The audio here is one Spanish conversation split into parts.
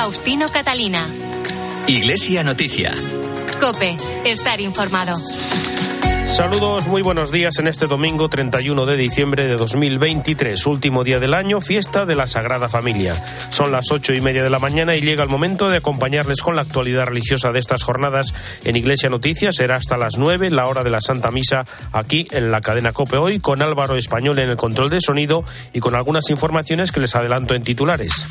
Faustino Catalina. Iglesia Noticia. Cope, estar informado. Saludos, muy buenos días en este domingo 31 de diciembre de 2023, último día del año, fiesta de la Sagrada Familia. Son las ocho y media de la mañana y llega el momento de acompañarles con la actualidad religiosa de estas jornadas en Iglesia Noticias. Será hasta las nueve, la hora de la Santa Misa, aquí en la cadena Cope hoy, con Álvaro Español en el control de sonido y con algunas informaciones que les adelanto en titulares.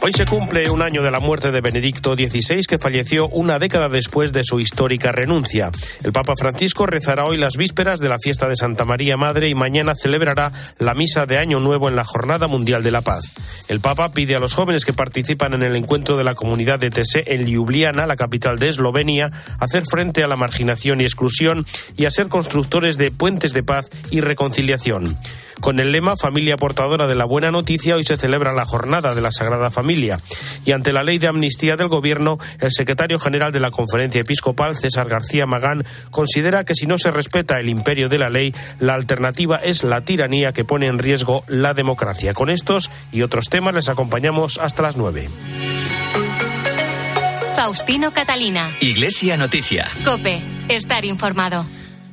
Hoy se cumple un año de la muerte de Benedicto XVI, que falleció una década después de su histórica renuncia. El Papa Francisco rezará hoy las vísperas de la fiesta de Santa María Madre y mañana celebrará la misa de Año Nuevo en la Jornada Mundial de la Paz. El Papa pide a los jóvenes que participan en el encuentro de la comunidad de TC en Ljubljana, la capital de Eslovenia, hacer frente a la marginación y exclusión y a ser constructores de puentes de paz y reconciliación. Con el lema Familia portadora de la buena noticia, hoy se celebra la jornada de la Sagrada Familia. Y ante la ley de amnistía del Gobierno, el secretario general de la Conferencia Episcopal, César García Magán, considera que si no se respeta el imperio de la ley, la alternativa es la tiranía que pone en riesgo la democracia. Con estos y otros temas les acompañamos hasta las nueve. Faustino Catalina. Iglesia Noticia. Cope, estar informado.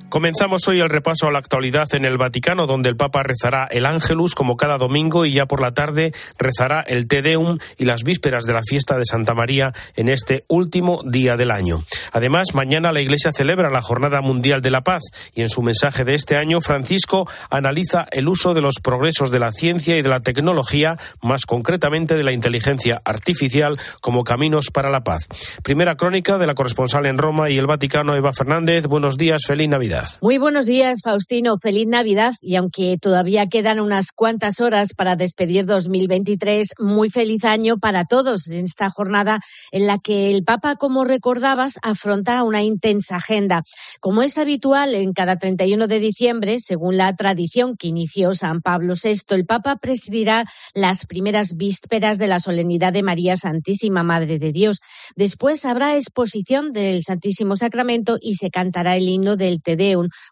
Comenzamos hoy el repaso a la actualidad en el Vaticano, donde el Papa rezará el Ángelus como cada domingo y ya por la tarde rezará el Te Deum y las vísperas de la fiesta de Santa María en este último día del año. Además, mañana la Iglesia celebra la Jornada Mundial de la Paz y en su mensaje de este año, Francisco analiza el uso de los progresos de la ciencia y de la tecnología, más concretamente de la inteligencia artificial, como caminos para la paz. Primera crónica de la corresponsal en Roma y el Vaticano, Eva Fernández. Buenos días, feliz Navidad. Muy buenos días, Faustino. Feliz Navidad. Y aunque todavía quedan unas cuantas horas para despedir 2023, muy feliz año para todos en esta jornada en la que el Papa, como recordabas, afronta una intensa agenda. Como es habitual en cada 31 de diciembre, según la tradición que inició San Pablo VI, el Papa presidirá las primeras vísperas de la solemnidad de María Santísima Madre de Dios. Después habrá exposición del Santísimo Sacramento y se cantará el himno del Te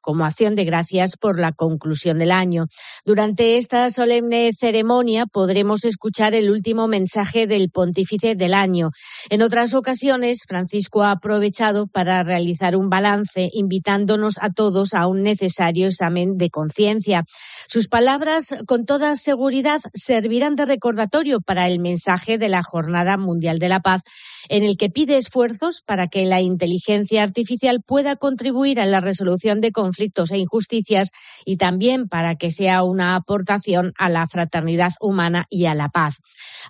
como acción de gracias por la conclusión del año. Durante esta solemne ceremonia podremos escuchar el último mensaje del pontífice del año. En otras ocasiones, Francisco ha aprovechado para realizar un balance, invitándonos a todos a un necesario examen de conciencia. Sus palabras, con toda seguridad, servirán de recordatorio para el mensaje de la Jornada Mundial de la Paz, en el que pide esfuerzos para que la inteligencia artificial pueda contribuir a la resolución de conflictos e injusticias y también para que sea una aportación a la fraternidad humana y a la paz.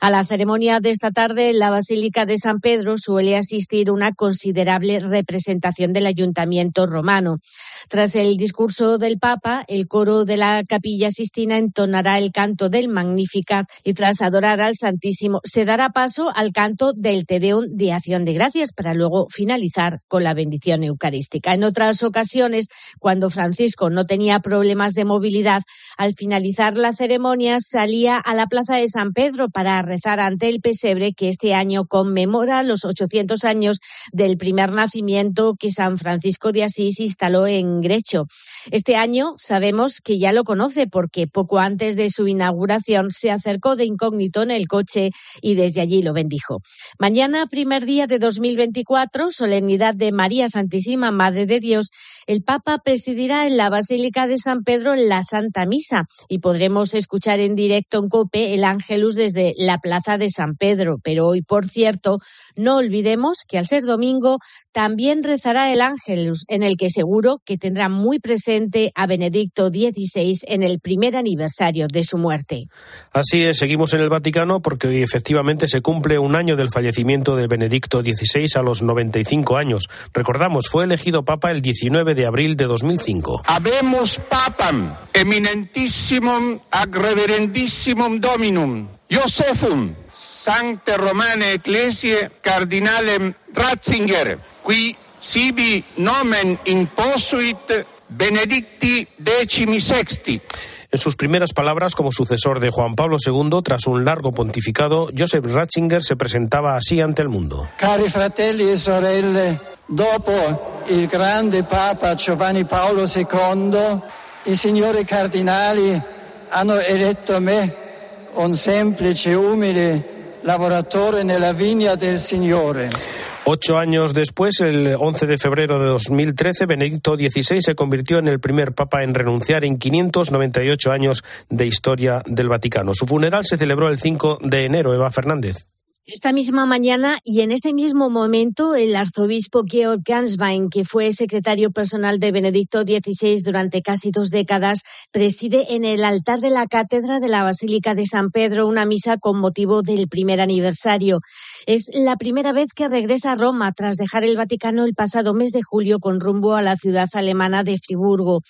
A la ceremonia de esta tarde en la Basílica de San Pedro suele asistir una considerable representación del Ayuntamiento romano. Tras el discurso del Papa, el coro de la Capilla Sistina entonará el canto del Magnificat y tras adorar al Santísimo se dará paso al canto del Te Deum de Acción de Gracias para luego finalizar con la bendición eucarística. En otras ocasiones, cuando Francisco no tenía problemas de movilidad, al finalizar la ceremonia salía a la Plaza de San Pedro para rezar ante el pesebre que este año conmemora los 800 años del primer nacimiento que San Francisco de Asís instaló en Grecho. Este año sabemos que ya lo conoce porque poco antes de su inauguración se acercó de incógnito en el coche y desde allí lo bendijo. Mañana, primer día de 2024, solemnidad de María Santísima Madre de Dios, el Papa presidirá en la Basílica de San Pedro la Santa Misa y podremos escuchar en directo en COPE el Ángelus desde la Plaza de San Pedro. Pero hoy, por cierto, no olvidemos que al ser domingo también rezará el Ángelus, en el que seguro que tendrá muy presente a Benedicto XVI en el primer aniversario de su muerte. Así es, seguimos en el Vaticano porque hoy efectivamente se cumple un año del fallecimiento de Benedicto XVI a los 95 años. Recordamos, fue elegido Papa el 19 de abril de 2005. Habemos papam eminentissimum ag reverendissimum dominum Josephum Sancte Romane Ecclesiae Cardinalem Ratzinger qui sibi nomen imposuit Benedicti decimi sexti. En sus primeras palabras como sucesor de Juan Pablo II, tras un largo pontificado, Joseph Ratzinger se presentaba así ante el mundo. Cari fratelli e sorelle, dopo il grande Papa Giovanni Paolo II, i signori cardinali hanno eletto me un semplice umile lavoratore nella vigna del Signore. Ocho años después, el 11 de febrero de 2013, Benedicto XVI se convirtió en el primer papa en renunciar en 598 años de historia del Vaticano. Su funeral se celebró el 5 de enero. Eva Fernández. Esta misma mañana y en este mismo momento, el arzobispo Georg Ganswein, que fue secretario personal de Benedicto XVI durante casi dos décadas, preside en el altar de la cátedra de la Basílica de San Pedro una misa con motivo del primer aniversario. Es la primera vez que regresa a Roma tras dejar el Vaticano el pasado mes de julio con rumbo a la ciudad alemana de Friburgo.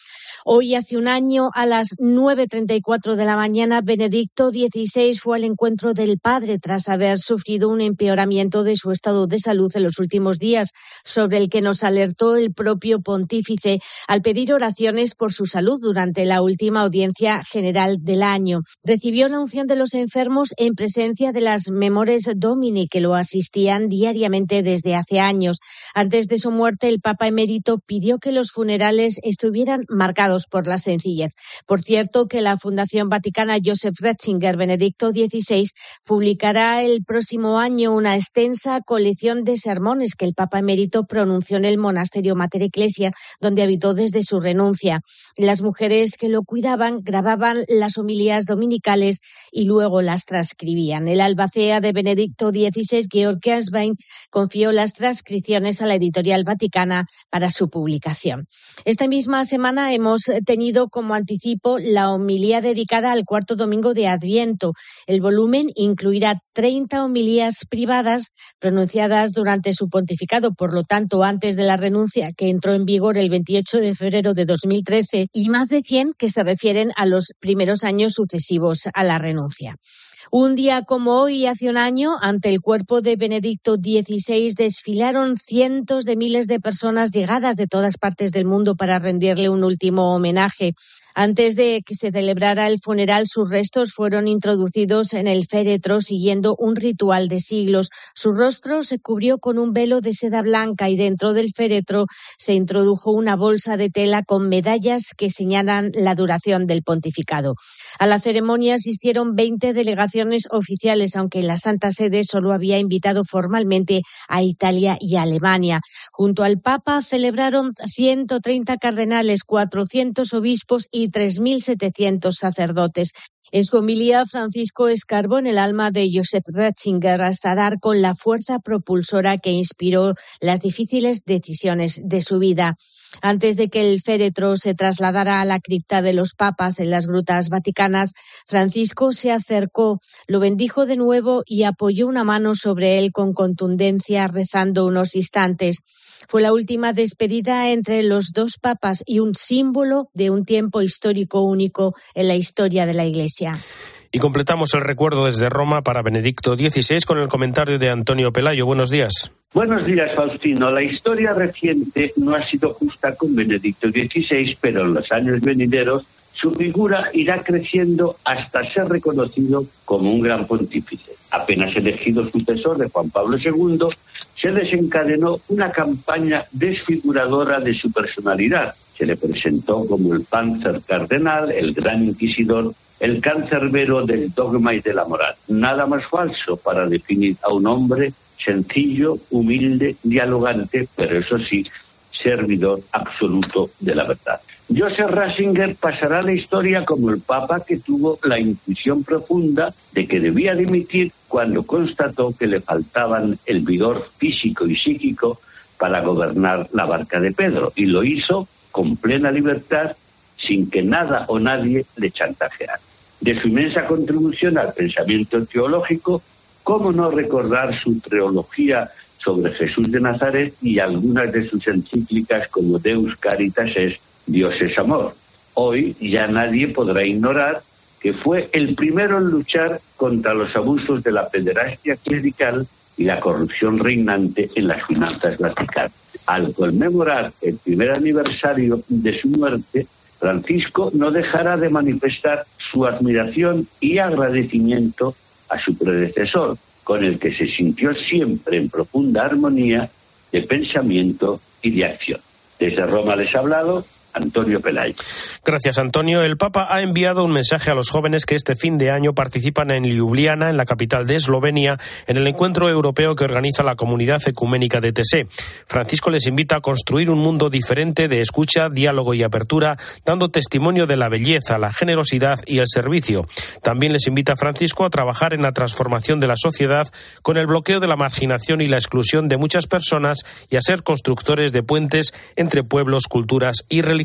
Hoy, hace un año, a las 9.34 de la mañana, Benedicto XVI fue al encuentro del padre tras haber sufrido un empeoramiento de su estado de salud en los últimos días, sobre el que nos alertó el propio pontífice al pedir oraciones por su salud durante la última audiencia general del año. Recibió la unción de los enfermos en presencia de las Memores Domini, que lo asistían diariamente desde hace años. Antes de su muerte, el Papa emérito pidió que los funerales estuvieran marcados por la sencillez. Por cierto, que la Fundación Vaticana Joseph Ratzinger Benedicto XVI publicará el próximo año una extensa colección de sermones que el Papa emérito pronunció en el monasterio Mater Ecclesia, donde habitó desde su renuncia. Las mujeres que lo cuidaban grababan las homilías dominicales y luego las transcribían. El albacea de Benedicto XVI, Georg Ganswein, confió las transcripciones a la editorial Vaticana para su publicación. Esta misma semana hemos tenido como anticipo la homilía dedicada al cuarto domingo de Adviento. El volumen incluirá 30 homilías privadas pronunciadas durante su pontificado, por lo tanto, antes de la renuncia que entró en vigor el 28 de febrero de 2013 y más de 100 que se refieren a los primeros años sucesivos a la renuncia. Un día como hoy, hace un año, ante el cuerpo de Benedicto XVI desfilaron cientos de miles de personas llegadas de todas partes del mundo para rendirle un último homenaje. Antes de que se celebrara el funeral, sus restos fueron introducidos en el féretro siguiendo un ritual de siglos. Su rostro se cubrió con un velo de seda blanca y dentro del féretro se introdujo una bolsa de tela con medallas que señalan la duración del pontificado. A la ceremonia asistieron 20 delegaciones oficiales, aunque la Santa Sede solo había invitado formalmente a Italia y Alemania. Junto al Papa celebraron 130 cardenales, 400 obispos y y 3.700 sacerdotes. En su homilía, Francisco escarbó en el alma de Joseph Ratzinger hasta dar con la fuerza propulsora que inspiró las difíciles decisiones de su vida. Antes de que el féretro se trasladara a la cripta de los papas en las grutas vaticanas, Francisco se acercó, lo bendijo de nuevo y apoyó una mano sobre él con contundencia, rezando unos instantes. Fue la última despedida entre los dos papas y un símbolo de un tiempo histórico único en la historia de la Iglesia. Y completamos el recuerdo desde Roma para Benedicto XVI con el comentario de Antonio Pelayo. Buenos días. Buenos días, Faustino. La historia reciente no ha sido justa con Benedicto XVI, pero en los años venideros su figura irá creciendo hasta ser reconocido como un gran pontífice. Apenas elegido sucesor de Juan Pablo II, se desencadenó una campaña desfiguradora de su personalidad. Se le presentó como el Panzer Cardenal, el Gran Inquisidor, el cancerbero del dogma y de la moral. Nada más falso para definir a un hombre sencillo, humilde, dialogante, pero eso sí, servidor absoluto de la verdad. Joseph Ratzinger pasará a la historia como el papa que tuvo la intuición profunda de que debía dimitir cuando constató que le faltaban el vigor físico y psíquico para gobernar la barca de Pedro, y lo hizo con plena libertad, sin que nada o nadie le chantajeara. De su inmensa contribución al pensamiento teológico, ¿cómo no recordar su teología sobre Jesús de Nazaret y algunas de sus encíclicas como Deus Caritas es Dios es amor. Hoy ya nadie podrá ignorar que fue el primero en luchar contra los abusos de la pederastia clerical y la corrupción reinante en las finanzas vaticanas. Al conmemorar el primer aniversario de su muerte, Francisco no dejará de manifestar su admiración y agradecimiento a su predecesor, con el que se sintió siempre en profunda armonía de pensamiento y de acción. Desde Roma les ha hablado Antonio Pelay. Gracias, Antonio. El Papa ha enviado un mensaje a los jóvenes que este fin de año participan en Ljubljana, en la capital de Eslovenia, en el encuentro europeo que organiza la comunidad ecuménica de TSE. Francisco les invita a construir un mundo diferente de escucha, diálogo y apertura, dando testimonio de la belleza, la generosidad y el servicio. También les invita a Francisco a trabajar en la transformación de la sociedad con el bloqueo de la marginación y la exclusión de muchas personas y a ser constructores de puentes entre pueblos, culturas y religiones.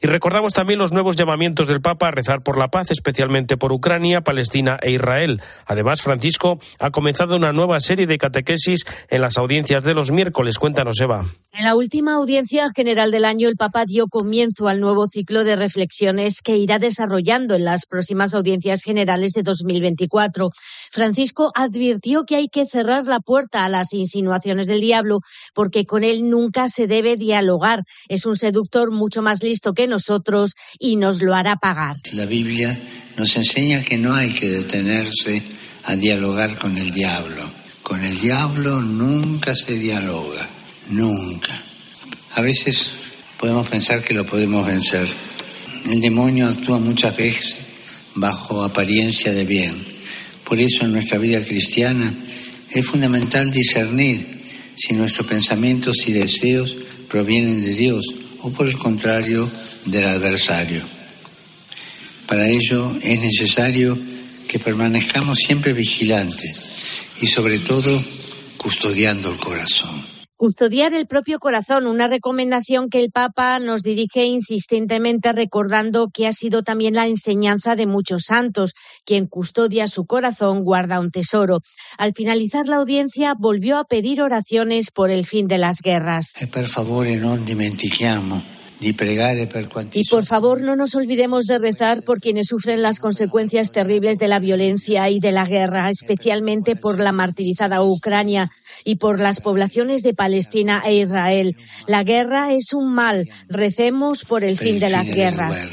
Y recordamos también los nuevos llamamientos del Papa a rezar por la paz, especialmente por Ucrania, Palestina e Israel. Además, Francisco ha comenzado una nueva serie de catequesis en las audiencias de los miércoles. Cuéntanos, Eva. En la última audiencia general del año, el Papa dio comienzo al nuevo ciclo de reflexiones que irá desarrollando en las próximas audiencias generales de 2024. Francisco advirtió que hay que cerrar la puerta a las insinuaciones del diablo porque con él nunca se debe dialogar. Es un seductor mucho más listo que nosotros y nos lo hará pagar. La Biblia nos enseña que no hay que detenerse a dialogar con el diablo. Con el diablo nunca se dialoga, nunca. A veces podemos pensar que lo podemos vencer. El demonio actúa muchas veces bajo apariencia de bien. Por eso en nuestra vida cristiana es fundamental discernir si nuestros pensamientos y deseos provienen de Dios o por el contrario del adversario. Para ello es necesario que permanezcamos siempre vigilantes y sobre todo custodiando el corazón. Custodiar el propio corazón, una recomendación que el Papa nos dirige insistentemente recordando que ha sido también la enseñanza de muchos santos. Quien custodia su corazón guarda un tesoro. Al finalizar la audiencia volvió a pedir oraciones por el fin de las guerras. E y por favor, no nos olvidemos de rezar por quienes sufren las consecuencias terribles de la violencia y de la guerra, especialmente por la martirizada Ucrania y por las poblaciones de Palestina e Israel. La guerra es un mal. Recemos por el fin de las guerras.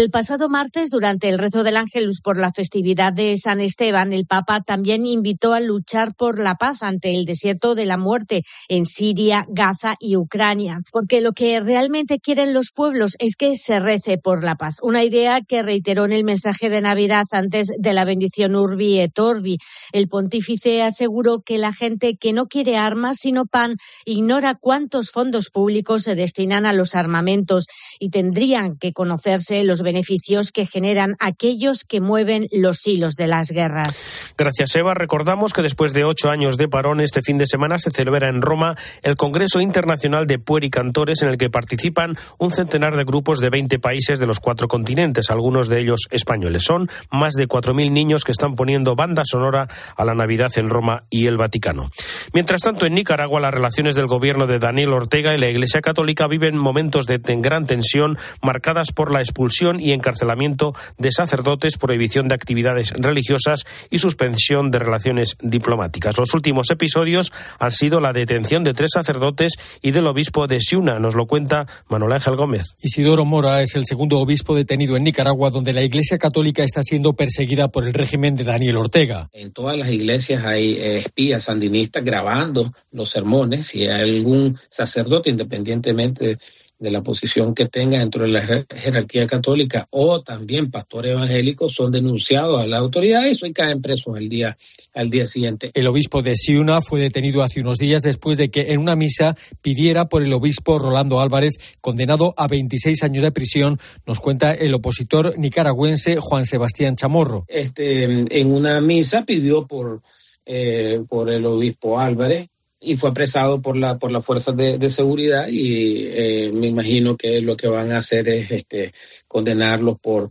El pasado martes, durante el rezo del Ángelus por la festividad de San Esteban, el Papa también invitó a luchar por la paz ante el desierto de la muerte en Siria, Gaza y Ucrania, porque lo que realmente quieren los pueblos es que se rece por la paz. Una idea que reiteró en el mensaje de Navidad antes de la bendición Urbi et Orbi. El pontífice aseguró que la gente que no quiere armas sino pan ignora cuántos fondos públicos se destinan a los armamentos y tendrían que conocerse los beneficios que generan aquellos que mueven los hilos de las guerras. Gracias, Eva. Recordamos que después de ocho años de parón, este fin de semana se celebra en Roma el Congreso Internacional de Puericantores, en el que participan un centenar de grupos de 20 países de los cuatro continentes, algunos de ellos españoles. Son más de 4.000 niños que están poniendo banda sonora a la Navidad en Roma y el Vaticano. Mientras tanto, en Nicaragua, las relaciones del gobierno de Daniel Ortega y la Iglesia Católica viven momentos de gran tensión marcadas por la expulsión y encarcelamiento de sacerdotes, prohibición de actividades religiosas y suspensión de relaciones diplomáticas. Los últimos episodios han sido la detención de tres sacerdotes y del obispo de Siuna, nos lo cuenta Manuel Ángel Gómez. Isidoro Mora es el segundo obispo detenido en Nicaragua, donde la Iglesia Católica está siendo perseguida por el régimen de Daniel Ortega. En todas las iglesias hay eh, espías sandinistas grabando los sermones y algún sacerdote, independientemente de la posición que tenga dentro de la jerarquía católica o también pastores evangélicos son denunciados a la autoridad y caen presos el día, al día siguiente. El obispo de Siuna fue detenido hace unos días después de que en una misa pidiera por el obispo Rolando Álvarez, condenado a 26 años de prisión, nos cuenta el opositor nicaragüense Juan Sebastián Chamorro. Este, en una misa pidió por, eh, por el obispo Álvarez y fue apresado por la por las fuerzas de, seguridad y eh, me imagino que lo que van a hacer es este condenarlos por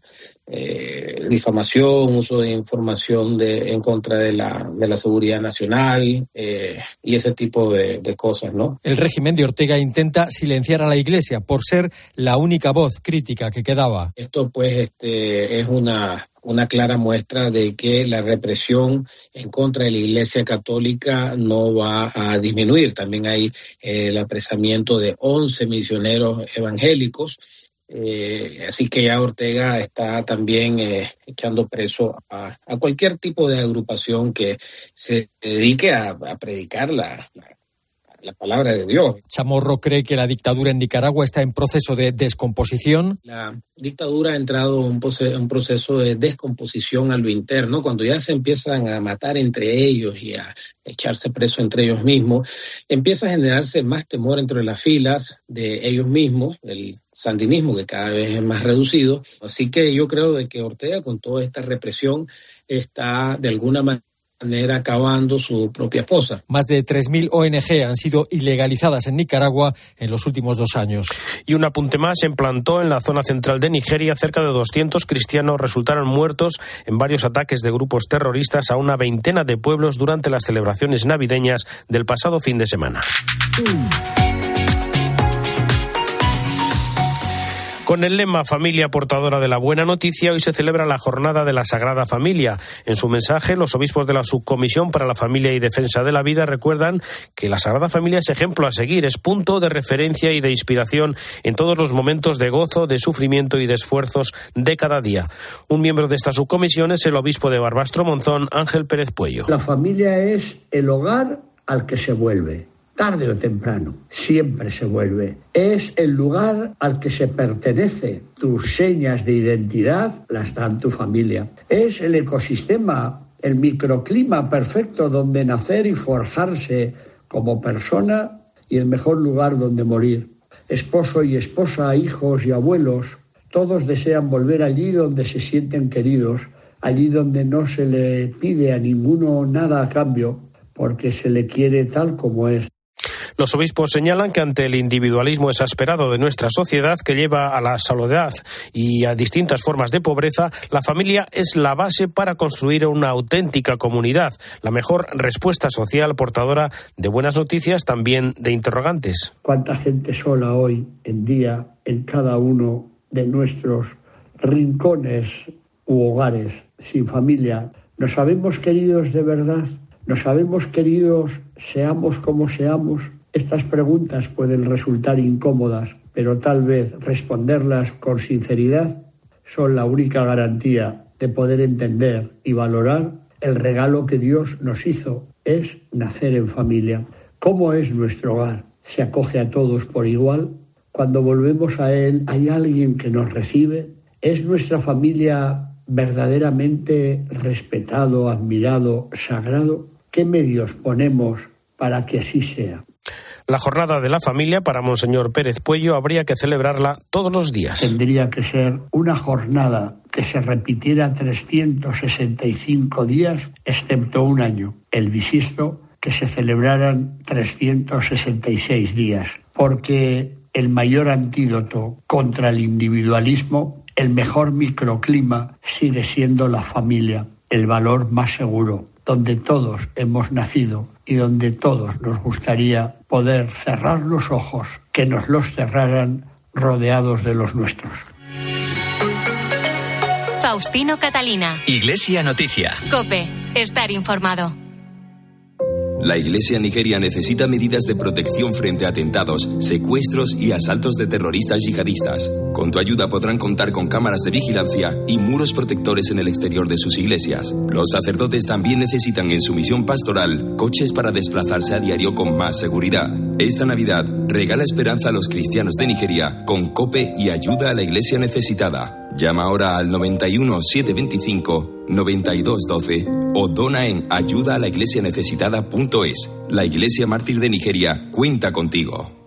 eh, difamación, uso de información de, en contra de la, de la seguridad nacional eh, y ese tipo de, de, cosas, ¿no? El régimen de Ortega intenta silenciar a la Iglesia por ser la única voz crítica que quedaba. Esto, pues, este, es una una clara muestra de que la represión en contra de la Iglesia Católica no va a disminuir. También hay eh, el apresamiento de 11 misioneros evangélicos. Eh, así que ya Ortega está también eh, echando preso a, cualquier tipo de agrupación que se dedique a, predicar la, la palabra de Dios. Chamorro cree que la dictadura en Nicaragua está en proceso de descomposición. La dictadura ha entrado en un proceso de descomposición a lo interno, cuando ya se empiezan a matar entre ellos y a echarse preso entre ellos mismos, empieza a generarse más temor entre las filas de ellos mismos, el sandinismo que cada vez es más reducido. Así que yo creo de que Ortega con toda esta represión está de alguna manera manera acabando su propia fosa. Más de 3.000 ONG han sido ilegalizadas en Nicaragua en los últimos dos años. Y un apunte más, se implantó en la zona central de Nigeria. Cerca de 200 cristianos resultaron muertos en varios ataques de grupos terroristas a una veintena de pueblos durante las celebraciones navideñas del pasado fin de semana. Con el lema Familia portadora de la buena noticia, hoy se celebra la Jornada de la Sagrada Familia. En su mensaje, los obispos de la Subcomisión para la Familia y Defensa de la Vida recuerdan que la Sagrada Familia es ejemplo a seguir, es punto de referencia y de inspiración en todos los momentos de gozo, de sufrimiento y de esfuerzos de cada día. Un miembro de esta subcomisión es el obispo de Barbastro Monzón, Ángel Pérez Puello. La familia es el hogar al que se vuelve tarde o temprano, siempre se vuelve. Es el lugar al que se pertenece. Tus señas de identidad las dan tu familia. Es el ecosistema, el microclima perfecto donde nacer y forjarse como persona y el mejor lugar donde morir. Esposo y esposa, hijos y abuelos, todos desean volver allí donde se sienten queridos, allí donde no se le pide a ninguno nada a cambio, porque se le quiere tal como es. Los obispos señalan que ante el individualismo exasperado de nuestra sociedad que lleva a la soledad y a distintas formas de pobreza, la familia es la base para construir una auténtica comunidad, la mejor respuesta social portadora de buenas noticias, también de interrogantes. ¿Cuánta gente sola hoy en día en cada uno de nuestros rincones u hogares sin familia? ¿Nos sabemos queridos de verdad? ¿Nos sabemos queridos seamos como seamos? Estas preguntas pueden resultar incómodas, pero tal vez responderlas con sinceridad son la única garantía de poder entender y valorar el regalo que Dios nos hizo, es nacer en familia. ¿Cómo es nuestro hogar? ¿Se acoge a todos por igual? Cuando volvemos a Él, ¿hay alguien que nos recibe? ¿Es nuestra familia verdaderamente respetado, admirado, sagrado? ¿Qué medios ponemos para que así sea? La jornada de la familia para Monseñor Pérez Puello habría que celebrarla todos los días. Tendría que ser una jornada que se repitiera 365 días, excepto un año, el bisisto, que se celebraran 366 días, porque el mayor antídoto contra el individualismo, el mejor microclima, sigue siendo la familia, el valor más seguro, donde todos hemos nacido y donde todos nos gustaría poder cerrar los ojos, que nos los cerraran rodeados de los nuestros. Faustino Catalina. Iglesia Noticia. Cope. Estar informado. La Iglesia Nigeria necesita medidas de protección frente a atentados, secuestros y asaltos de terroristas yihadistas. Con tu ayuda podrán contar con cámaras de vigilancia y muros protectores en el exterior de sus iglesias. Los sacerdotes también necesitan en su misión pastoral coches para desplazarse a diario con más seguridad. Esta Navidad regala esperanza a los cristianos de Nigeria con COPE y ayuda a la Iglesia necesitada. Llama ahora al 91 725 9212 o dona en ayuda a la iglesia necesitada.es. La Iglesia Mártir de Nigeria cuenta contigo.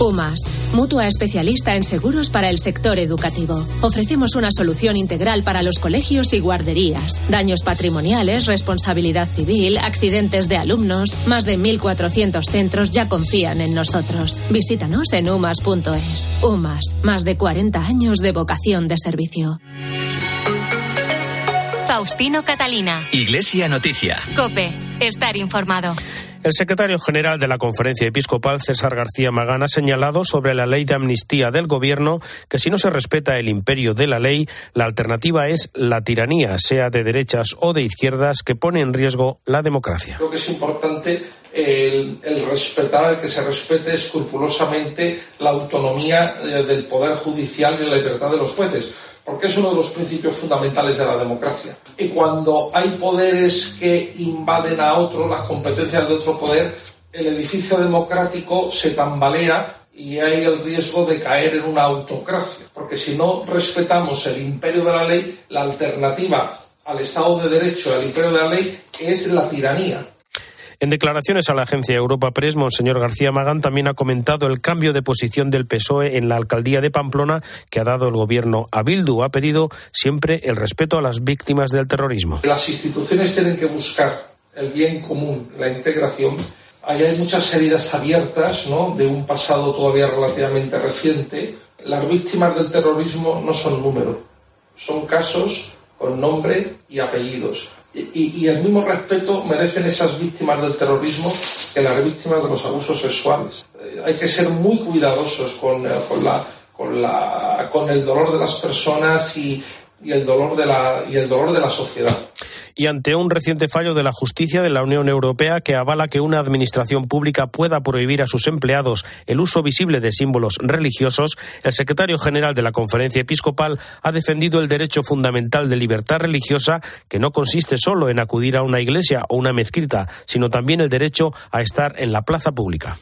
UMAS, mutua especialista en seguros para el sector educativo. Ofrecemos una solución integral para los colegios y guarderías. Daños patrimoniales, responsabilidad civil, accidentes de alumnos. Más de 1.400 centros ya confían en nosotros. Visítanos en umas.es. UMAS, más de 40 años de vocación de servicio. Faustino Catalina. Iglesia Noticia. Cope. Estar informado. El secretario general de la Conferencia Episcopal, César García Magán, ha señalado sobre la ley de amnistía del Gobierno que si no se respeta el imperio de la ley, la alternativa es la tiranía, sea de derechas o de izquierdas, que pone en riesgo la democracia. Creo que es importante el, el respetar, el que se respete escrupulosamente la autonomía eh, del Poder Judicial y la libertad de los jueces porque es uno de los principios fundamentales de la democracia. Y cuando hay poderes que invaden a otro, las competencias de otro poder, el edificio democrático se tambalea y hay el riesgo de caer en una autocracia, porque si no respetamos el imperio de la ley, la alternativa al Estado de Derecho, al imperio de la ley, es la tiranía. En declaraciones a la agencia Europa Press, Monseñor García Magán también ha comentado el cambio de posición del PSOE en la alcaldía de Pamplona que ha dado el gobierno a Bildu. Ha pedido siempre el respeto a las víctimas del terrorismo. Las instituciones tienen que buscar el bien común, la integración. Ahí hay muchas heridas abiertas ¿no? de un pasado todavía relativamente reciente. Las víctimas del terrorismo no son números, son casos con nombre y apellidos y, el mismo respeto merecen esas víctimas del terrorismo que las víctimas de los abusos sexuales. Eh, hay que ser muy cuidadosos con, eh, con, la, con, la, con el dolor de las personas y, y el dolor de la, y el dolor de la sociedad y ante un reciente fallo de la justicia de la Unión Europea que avala que una administración pública pueda prohibir a sus empleados el uso visible de símbolos religiosos, el secretario general de la Conferencia Episcopal ha defendido el derecho fundamental de libertad religiosa, que no consiste solo en acudir a una iglesia o una mezquita, sino también el derecho a estar en la plaza pública.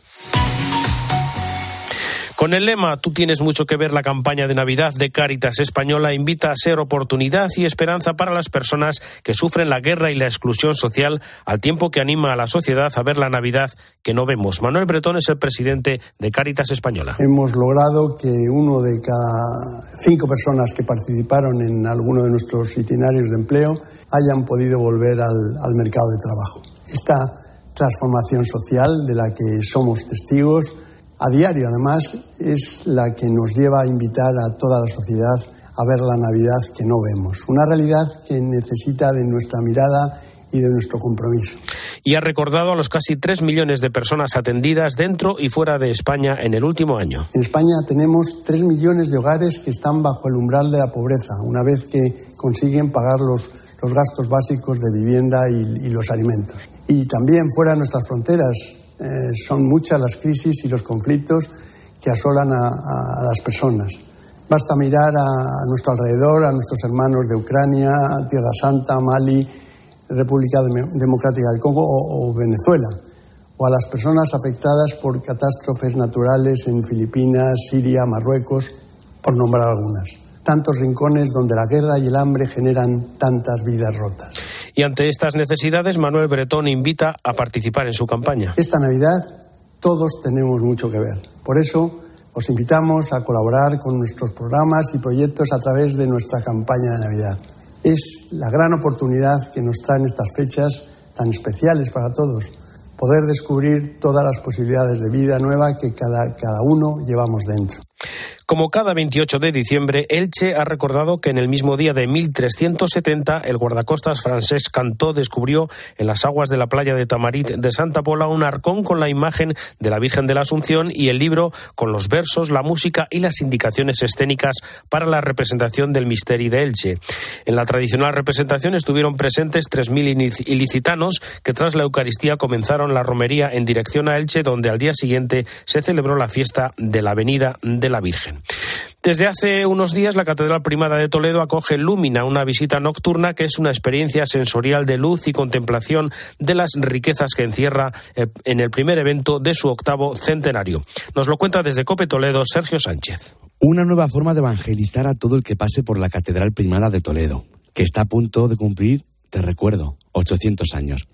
Con el lema Tú tienes mucho que ver, la campaña de Navidad de Cáritas Española invita a ser oportunidad y esperanza para las personas que sufren la guerra y la exclusión social, al tiempo que anima a la sociedad a ver la Navidad que no vemos. Manuel Bretón es el presidente de Cáritas Española. Hemos logrado que uno de cada cinco personas que participaron en alguno de nuestros itinerarios de empleo hayan podido volver al, al mercado de trabajo. Esta transformación social de la que somos testigos a diario, además, es la que nos lleva a invitar a toda la sociedad a ver la Navidad que no vemos. Una realidad que necesita de nuestra mirada y de nuestro compromiso. Y ha recordado a los casi tres millones de personas atendidas dentro y fuera de España en el último año. En España tenemos tres millones de hogares que están bajo el umbral de la pobreza, una vez que consiguen pagar los, los gastos básicos de vivienda y, y los alimentos. Y también fuera de nuestras fronteras eh, son muchas las crisis y los conflictos que asolan a, las personas. Basta mirar a, nuestro alrededor, a nuestros hermanos de Ucrania, Tierra Santa, Mali, República Democrática del Congo o, Venezuela, o a las personas afectadas por catástrofes naturales en Filipinas, Siria, Marruecos, por nombrar algunas. Tantos rincones donde la guerra y el hambre generan tantas vidas rotas. Y ante estas necesidades, Manuel Bretón invita a participar en su campaña. Esta Navidad todos tenemos mucho que ver. Por eso os invitamos a colaborar con nuestros programas y proyectos a través de nuestra campaña de Navidad. Es la gran oportunidad que nos traen estas fechas tan especiales para todos, poder descubrir todas las posibilidades de vida nueva que cada, cada uno llevamos dentro. Como cada 28 de diciembre, Elche ha recordado que en el mismo día de 1370 el guardacostas francés Cantó descubrió en las aguas de la playa de Tamarit de Santa Pola un arcón con la imagen de la Virgen de la Asunción y el libro con los versos, la música y las indicaciones escénicas para la representación del misterio de Elche. En la tradicional representación estuvieron presentes 3.000 ilicitanos que tras la Eucaristía comenzaron la romería en dirección a Elche, donde al día siguiente se celebró la fiesta de la Avenida de la Virgen. Desde hace unos días, la Catedral Primada de Toledo acoge Lúmina, una visita nocturna que es una experiencia sensorial de luz y contemplación de las riquezas que encierra eh, en el primer evento de su octavo centenario. Nos lo cuenta desde Cope Toledo Sergio Sánchez. Una nueva forma de evangelizar a todo el que pase por la Catedral Primada de Toledo, que está a punto de cumplir, te recuerdo, 800 años.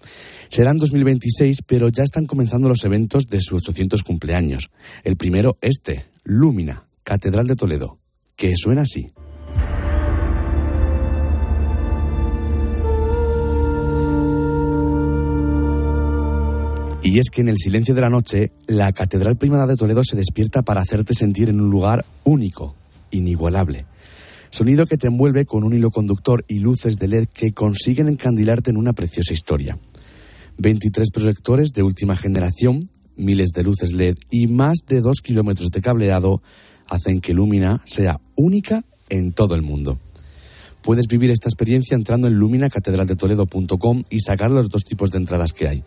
Será en 2026, pero ya están comenzando los eventos de su 800 cumpleaños. El primero, este, Lúmina, Catedral de Toledo, que suena así. Y es que en el silencio de la noche, la Catedral Primada de Toledo se despierta para hacerte sentir en un lugar único, inigualable. Sonido que te envuelve con un hilo conductor y luces de LED que consiguen encandilarte en una preciosa historia. 23 proyectores de última generación, miles de luces LED y más de dos kilómetros de cableado hacen que Lumina sea única en todo el mundo. Puedes vivir esta experiencia entrando en luminacatedraldetoledo.com y sacar los dos tipos de entradas que hay.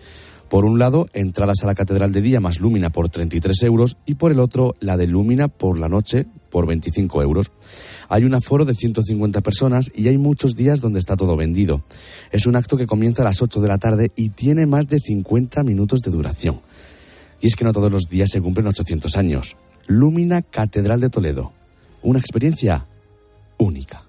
Por un lado, entradas a la Catedral de Día más Lumina por 33 euros y por el otro, la de Lumina por la noche por 25 euros. Hay un aforo de 150 personas y hay muchos días donde está todo vendido. Es un acto que comienza a las 8 de la tarde y tiene más de 50 minutos de duración. Y es que no todos los días se cumplen 800 años. Lúmina Catedral de Toledo. Una experiencia única.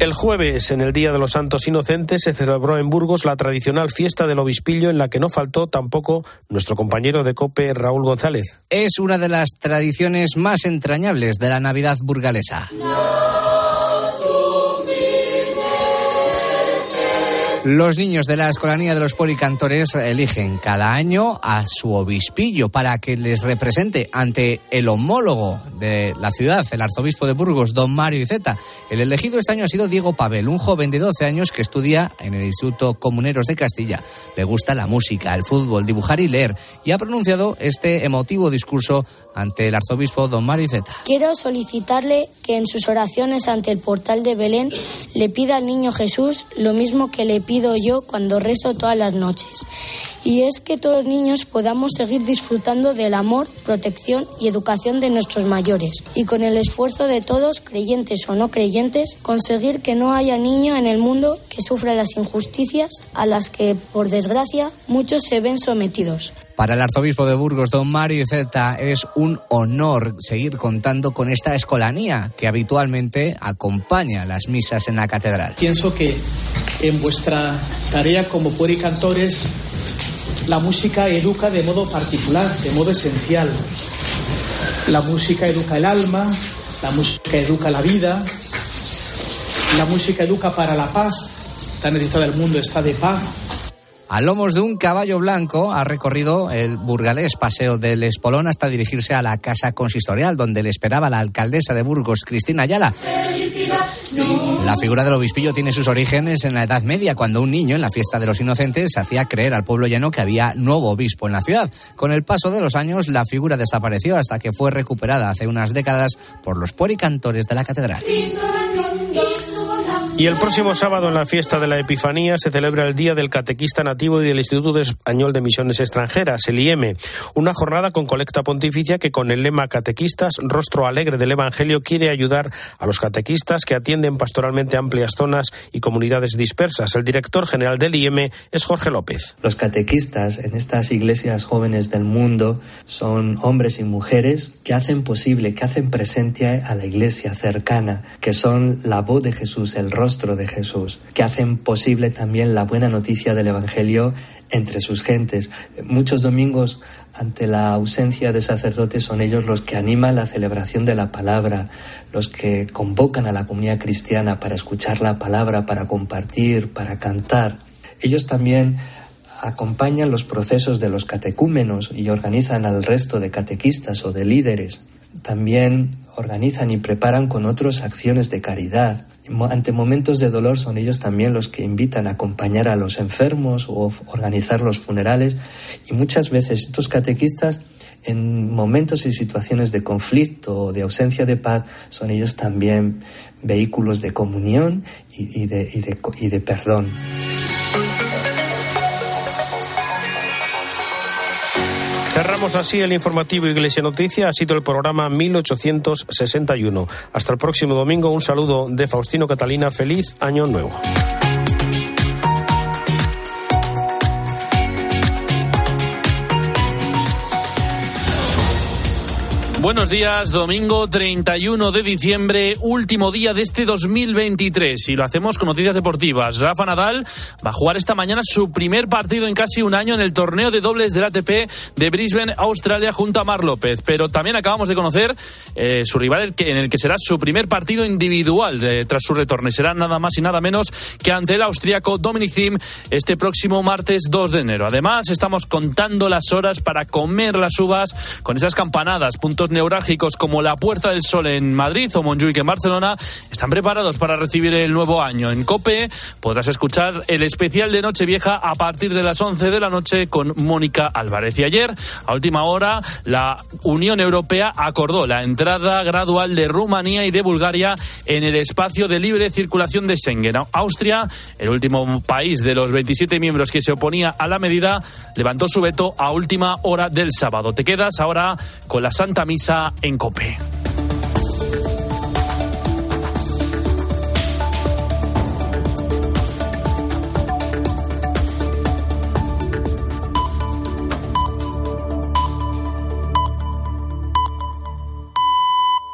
El jueves, en el Día de los Santos Inocentes, se celebró en Burgos la tradicional fiesta del obispillo en la que no faltó tampoco nuestro compañero de COPE, Raúl González. Es una de las tradiciones más entrañables de la Navidad burgalesa. Los niños de la Escolanía de los Policantores eligen cada año a su obispillo para que les represente ante el homólogo de la ciudad, el arzobispo de Burgos, don Mario Iceta. El elegido este año ha sido Diego Pavel, un joven de 12 años que estudia en el Instituto Comuneros de Castilla. Le gusta la música, el fútbol, dibujar y leer y ha pronunciado este emotivo discurso ante el arzobispo don Mario Iceta. Quiero solicitarle que en sus oraciones ante el portal de Belén le pida al niño Jesús lo mismo que le pide yo cuando rezo todas las noches. Y es que todos los niños podamos seguir disfrutando del amor, protección y educación de nuestros mayores. Y con el esfuerzo de todos, creyentes o no creyentes, conseguir que no haya niño en el mundo que sufra las injusticias a las que, por desgracia, muchos se ven sometidos. Para el arzobispo de Burgos, don Mario Zeta, es un honor seguir contando con esta escolanía que habitualmente acompaña las misas en la catedral. Pienso que en vuestra tarea como puericantores la música educa de modo particular, de modo esencial. La música educa el alma, la música educa la vida, la música educa para la paz. Tan necesitada el mundo está de paz. A lomos de un caballo blanco ha recorrido el burgalés Paseo del Espolón hasta dirigirse a la casa consistorial, donde le esperaba la alcaldesa de Burgos, Cristina Ayala. La figura del obispillo tiene sus orígenes en la Edad Media, cuando un niño en la fiesta de los inocentes hacía creer al pueblo llano que había nuevo obispo en la ciudad. Con el paso de los años, la figura desapareció hasta que fue recuperada hace unas décadas por los puericantores de la catedral. Y el próximo sábado en la fiesta de la Epifanía se celebra el Día del Catequista Nativo y del Instituto Español de Misiones Extranjeras, el IEM, una jornada con colecta pontificia que con el lema Catequistas, rostro alegre del Evangelio, quiere ayudar a los catequistas que atienden pastoralmente amplias zonas y comunidades dispersas. El director general del IEM es Jorge López. Los catequistas en estas iglesias jóvenes del mundo son hombres y mujeres que hacen posible, que hacen presente a la iglesia cercana, que son la voz de Jesús, el rostro rostro de Jesús, que hacen posible también la buena noticia del Evangelio entre sus gentes. Muchos domingos, ante la ausencia de sacerdotes, son ellos los que animan la celebración de la palabra, los que convocan a la comunidad cristiana para escuchar la palabra, para compartir, para cantar. Ellos también acompañan los procesos de los catecúmenos y organizan al resto de catequistas o de líderes. También organizan y preparan con otros acciones de caridad. Ante momentos de dolor son ellos también los que invitan a acompañar a los enfermos o organizar los funerales y muchas veces estos catequistas en momentos y situaciones de conflicto o de ausencia de paz son ellos también vehículos de comunión y, de, y de perdón. Cerramos así el informativo Iglesia Noticia. Ha sido el programa 1861. Hasta el próximo domingo. Un saludo de Faustino Catalina. Feliz Año Nuevo. Buenos días, domingo 31 de diciembre, último día de este 2023 y lo hacemos con noticias deportivas. Rafa Nadal va a jugar esta mañana su primer partido en casi un año en el torneo de dobles del ATP de Brisbane, Australia, junto a Mar López. Pero también acabamos de conocer eh, su rival en el que será su primer partido individual tras su retorno. Y será nada más y nada menos que ante el austriaco Dominic Thiem este próximo martes 2 de enero. Además, estamos contando las horas para comer las uvas con esas campanadas, puntos neurálgicos como la Puerta del Sol en Madrid o Montjuic en Barcelona están preparados para recibir el nuevo año. En COPE podrás escuchar el especial de Nochevieja a partir de las 11 de la noche con Mónica Álvarez. Y ayer, a última hora, la Unión Europea acordó la entrada gradual de Rumanía y de Bulgaria en el espacio de libre circulación de Schengen. Austria, el último país de los 27 miembros que se oponía a la medida, levantó su veto a última hora del sábado. Te quedas ahora con la Santa Misa en COPE.